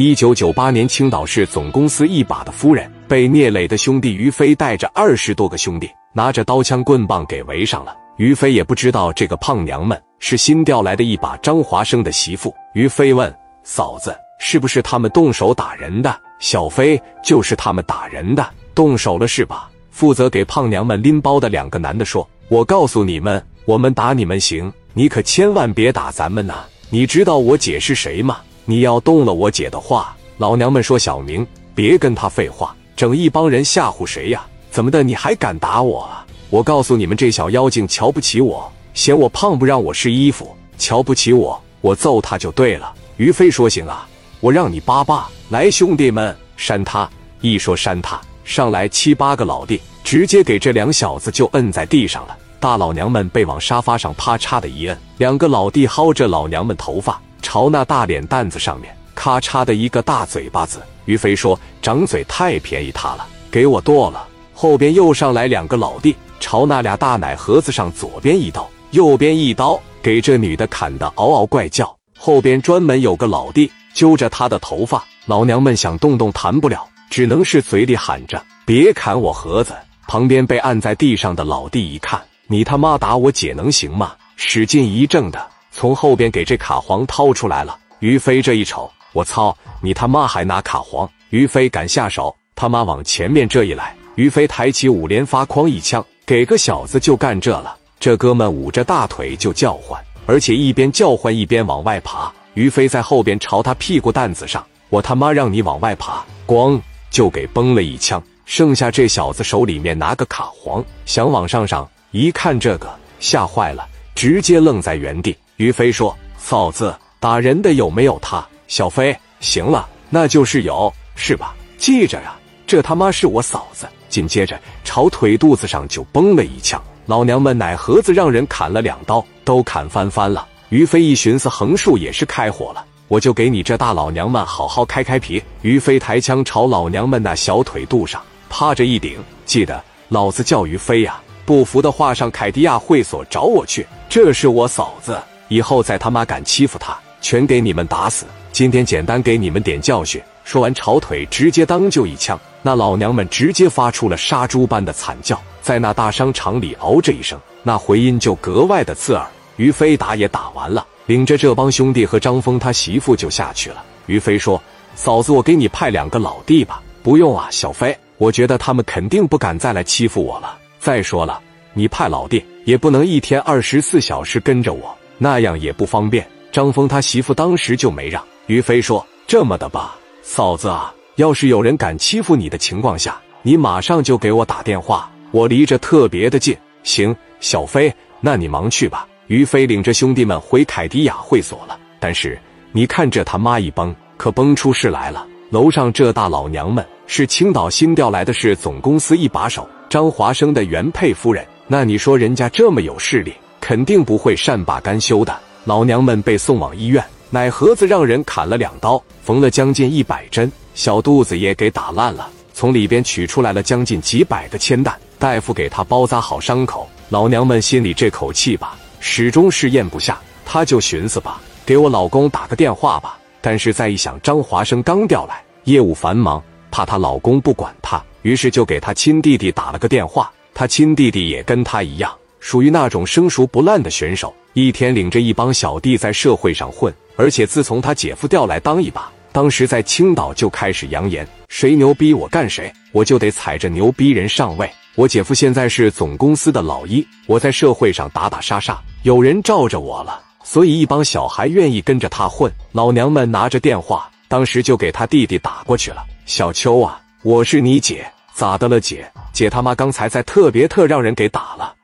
一九九八年，青岛市总公司一把的夫人被聂磊的兄弟于飞带着二十多个兄弟拿着刀枪棍棒给围上了。于飞也不知道这个胖娘们是新调来的一把张华生的媳妇。于飞问嫂子：“是不是他们动手打人的？”小飞：“就是他们打人的，动手了是吧？”负责给胖娘们拎包的两个男的说：“我告诉你们，我们打你们行，你可千万别打咱们呐！你知道我姐是谁吗？”你要动了我姐的话，老娘们说：“小明，别跟他废话，整一帮人吓唬谁呀？怎么的，你还敢打我啊？我告诉你们，这小妖精瞧不起我，嫌我胖不让我试衣服，瞧不起我，我揍他就对了。”于飞说：“行啊，我让你扒扒来，兄弟们扇他！”一说扇他，上来七八个老弟，直接给这两小子就摁在地上了。大老娘们被往沙发上啪嚓的一摁，两个老弟薅着老娘们头发。朝那大脸蛋子上面咔嚓的一个大嘴巴子，于飞说：“长嘴太便宜他了，给我剁了。”后边又上来两个老弟，朝那俩大奶盒子上左边一刀，右边一刀，给这女的砍得嗷嗷怪叫。后边专门有个老弟揪着她的头发，老娘们想动动弹不了，只能是嘴里喊着：“别砍我盒子。”旁边被按在地上的老弟一看，你他妈打我姐能行吗？使劲一挣的。从后边给这卡簧掏出来了，于飞这一瞅，我操，你他妈还拿卡簧！于飞敢下手，他妈往前面这一来，于飞抬起五连发，哐一枪，给个小子就干这了。这哥们捂着大腿就叫唤，而且一边叫唤一边往外爬。于飞在后边朝他屁股蛋子上，我他妈让你往外爬，咣就给崩了一枪。剩下这小子手里面拿个卡簧，想往上上，一看这个吓坏了，直接愣在原地。于飞说：“嫂子，打人的有没有他？”小飞：“行了，那就是有，是吧？记着呀，这他妈是我嫂子。”紧接着朝腿肚子上就崩了一枪，老娘们奶盒子让人砍了两刀，都砍翻翻了。于飞一寻思，横竖也是开火了，我就给你这大老娘们好好开开皮。于飞抬枪朝老娘们那小腿肚上趴着一顶，记得老子叫于飞呀！不服的话，上凯迪亚会所找我去，这是我嫂子。以后再他妈敢欺负他，全给你们打死！今天简单给你们点教训。说完，朝腿直接当就一枪，那老娘们直接发出了杀猪般的惨叫，在那大商场里嗷这一声，那回音就格外的刺耳。于飞打也打完了，领着这帮兄弟和张峰他媳妇就下去了。于飞说：“嫂子，我给你派两个老弟吧。”不用啊，小飞，我觉得他们肯定不敢再来欺负我了。再说了，你派老弟也不能一天二十四小时跟着我。那样也不方便。张峰他媳妇当时就没让于飞说：“这么的吧，嫂子啊，要是有人敢欺负你的情况下，你马上就给我打电话，我离着特别的近。”行，小飞，那你忙去吧。于飞领着兄弟们回凯迪亚会所了。但是你看这他妈一崩，可崩出事来了。楼上这大老娘们是青岛新调来的，是总公司一把手张华生的原配夫人。那你说人家这么有势力？肯定不会善罢甘休的。老娘们被送往医院，奶盒子让人砍了两刀，缝了将近一百针，小肚子也给打烂了，从里边取出来了将近几百个铅弹。大夫给她包扎好伤口，老娘们心里这口气吧，始终是咽不下。她就寻思吧，给我老公打个电话吧。但是再一想，张华生刚调来，业务繁忙，怕她老公不管她，于是就给她亲弟弟打了个电话。她亲弟弟也跟她一样。属于那种生熟不烂的选手，一天领着一帮小弟在社会上混，而且自从他姐夫调来当一把，当时在青岛就开始扬言：谁牛逼我干谁，我就得踩着牛逼人上位。我姐夫现在是总公司的老一，我在社会上打打杀杀，有人罩着我了，所以一帮小孩愿意跟着他混。老娘们拿着电话，当时就给他弟弟打过去了：“小秋啊，我是你姐，咋的了姐？姐他妈刚才在特别特让人给打了。”